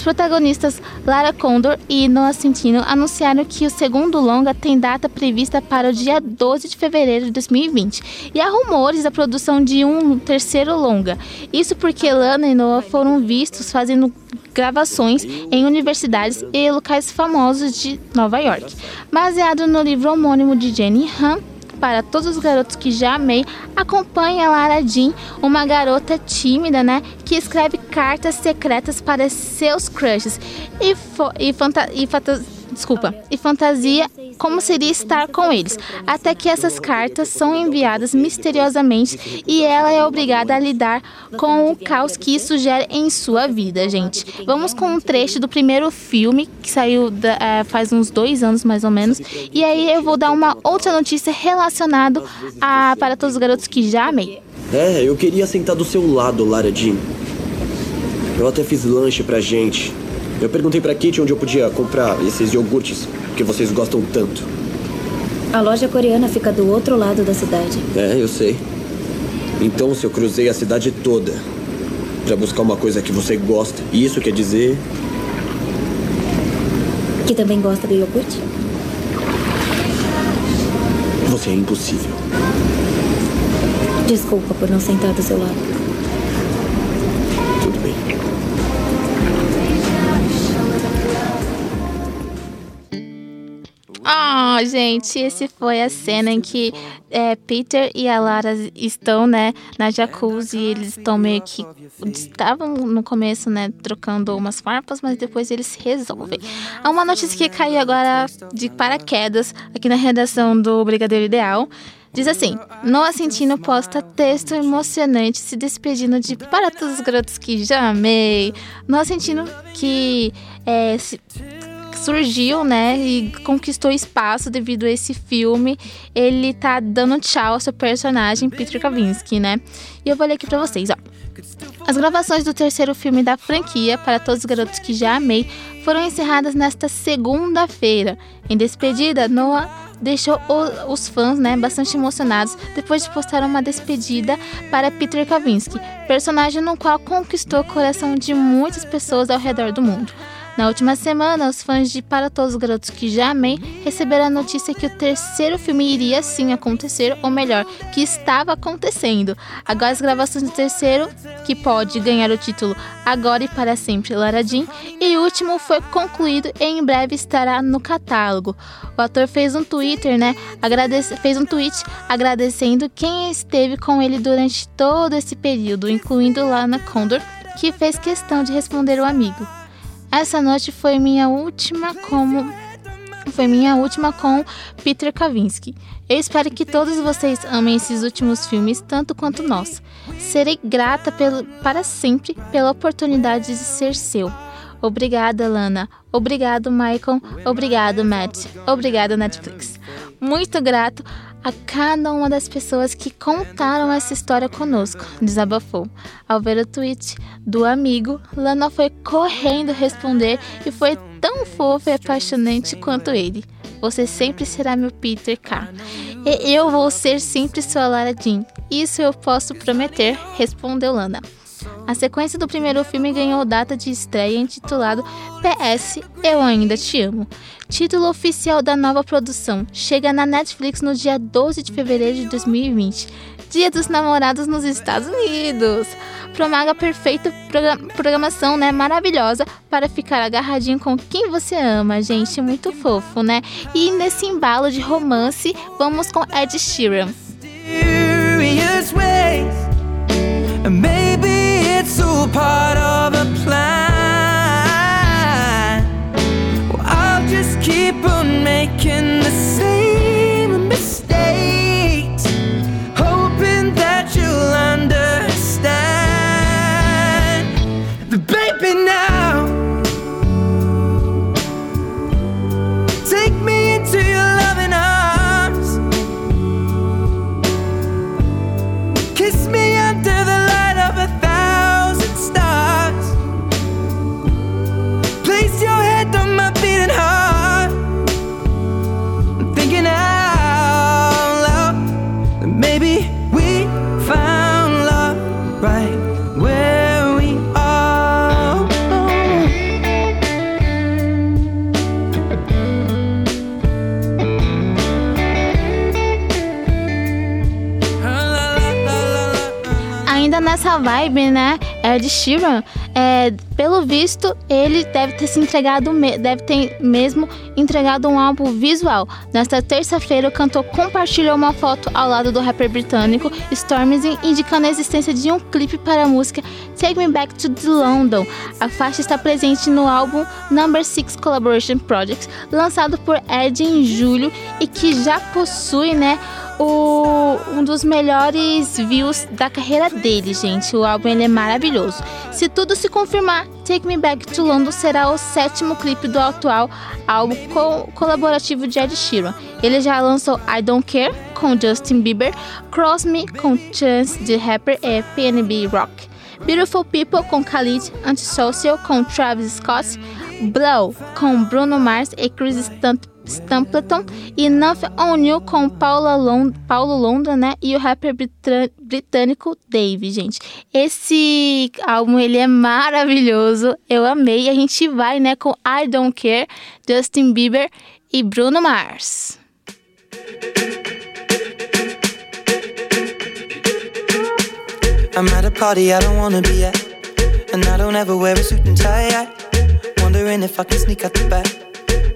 Os protagonistas Lara Condor e Noah Centino anunciaram que o segundo longa tem data prevista para o dia 12 de fevereiro de 2020. E há rumores da produção de um terceiro longa. Isso porque Lana e Noah foram vistos fazendo gravações em universidades e locais famosos de Nova York. Baseado no livro homônimo de Jenny Han, para todos os garotos que já amei, acompanhe a Lara Jean, uma garota tímida, né, que escreve cartas secretas para seus crushes. E, e, e desculpa, e fantasia como seria estar com eles, até que essas cartas são enviadas misteriosamente e ela é obrigada a lidar com o caos que isso gera em sua vida, gente. Vamos com um trecho do primeiro filme que saiu da- eh, faz uns dois anos mais ou menos, e aí eu vou dar uma outra notícia relacionada a para todos os garotos que já amei. É, eu queria sentar do seu lado, Lara Jean. Eu até fiz lanche pra gente. Eu perguntei pra Kate onde eu podia comprar esses iogurtes que vocês gostam tanto. A loja coreana fica do outro lado da cidade. É, eu sei. Então, se eu cruzei a cidade toda pra buscar uma coisa que você gosta, isso quer dizer Que também gosta do iogurte? você é impossível. Desculpa por não sentar do seu lado. Gente, esse foi a cena em que é, Peter e a Lara estão, né, na jacuzzi. Eles estão meio que. Estavam no começo, né, trocando umas farpas, mas depois eles se resolvem. Há uma notícia que caiu agora de paraquedas aqui na redação do Brigadeiro Ideal. Diz assim: Noah Centino posta texto emocionante se despedindo de Para todos os garotos que já amei. Noah Centino que é, se- surgiu, né, e conquistou espaço devido a esse filme. Ele tá dando tchau ao seu personagem, Peter Kavinsky, né? E eu vou ler aqui pra vocês, ó. As gravações do terceiro filme da franquia, Para Todos os Garotos que Já Amei, foram encerradas nesta segunda-feira. Em despedida, Noah deixou os fãs né, bastante emocionados depois de postar uma despedida para Peter Kavinsky, personagem no qual conquistou o coração de muitas pessoas ao redor do mundo. Na última semana, os fãs de Para Todos os Garotos que Já Amei receberam a notícia que o terceiro filme iria sim acontecer, ou melhor, que estava acontecendo. Agora as gravações do terceiro, que pode ganhar o título Agora e Para Sempre Lara Jean, e o último foi concluído e em breve estará no catálogo. O ator fez um Twitter, né? Agradece, fez um tweet agradecendo quem esteve com ele durante todo esse período, incluindo Lana Condor, que fez questão de responder o amigo. Essa noite foi minha última como foi minha última com Peter Kavinsky. Eu espero que todos vocês amem esses últimos filmes tanto quanto nós. Serei grata pelo, para sempre pela oportunidade de ser seu. Obrigada, Lana. Obrigado, Michael. Obrigado, Matt. Obrigado, Netflix. Muito grato a cada uma das pessoas que contaram essa história conosco, desabafou. Ao ver o tweet do amigo, Lana foi correndo responder e foi tão fofa e apaixonante quanto ele. Você sempre será meu Peter K. E eu vou ser sempre sua Lara Jean. Isso eu posso prometer, respondeu Lana. A sequência do primeiro filme ganhou data de estreia intitulado PS Eu Ainda Te Amo. Título oficial da nova produção chega na Netflix no dia 12 de fevereiro de 2020, Dia dos Namorados nos Estados Unidos. Promaga perfeita progra- programação, né? Maravilhosa para ficar agarradinho com quem você ama, gente. Muito fofo, né? E nesse embalo de romance, vamos com Ed Sheeran. Part of a plan. Well, I'll just keep on making the same Nessa vibe, né? Ed Sheeran, é, pelo visto, ele deve ter se entregado, deve ter mesmo entregado um álbum visual. Nesta terça-feira, o cantor compartilhou uma foto ao lado do rapper britânico Stormzy, indicando a existência de um clipe para a música Take Me Back to London. A faixa está presente no álbum Number 6 Collaboration Project, lançado por Ed em julho e que já possui, né? o- um dos melhores views da carreira dele, gente. O álbum é maravilhoso. Se tudo se confirmar, Take Me Back to London será o sétimo clipe do atual álbum co- colaborativo de Ed Sheeran. Ele já lançou I Don't Care com Justin Bieber, Cross Me com Chance the Rapper e PNB Rock. Beautiful People com Khalid, Antisocial com Travis Scott, Blow com Bruno Mars e Chris Stamp- Stapleton e Nothing on You com Paula Lond Paulo Londra, né? E o rapper britânico Dave, gente. Esse álbum ele é maravilhoso, eu amei. A gente vai, né, com I Don't Care, Justin Bieber e Bruno Mars. I'm at a party I don't wanna be at. And I don't ever wear a suit and tie. I wondering if I can sneak out the back.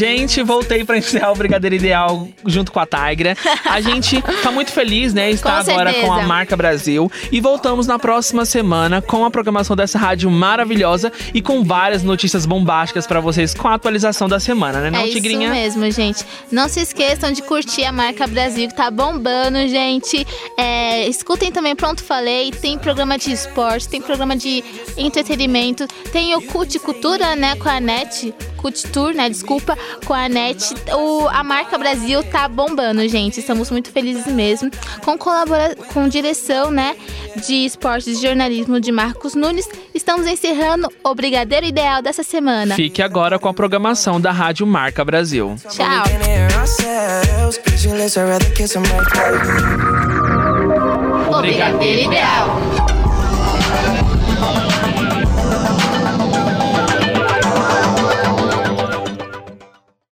Gente, voltei pra encerrar o Brigadeiro Ideal junto com a Tigra. A gente tá muito feliz, né? Estar Com agora com a. Marca Brasil. E voltamos na próxima semana com a programação dessa rádio maravilhosa e com várias notícias bombásticas pra vocês com a atualização da semana, né, não, é Tigrinha? isso mesmo, gente. Não se esqueçam de curtir a marca Brasil, que tá bombando, gente. É, escutem também Pronto Falei, tem programa de esporte, tem programa de entretenimento, tem o Cult Cultura, né, com a NET, Tour, né, desculpa, com a NET. O, a marca Brasil tá bombando, gente. Estamos muito felizes mesmo. Com colabora com direção, né, de esportes e jornalismo de Marcos Nunes, estamos encerrando o Brigadeiro Ideal dessa semana. Fique agora com a programação da Rádio Marca Brasil. Tchau. O Brigadeiro Ideal.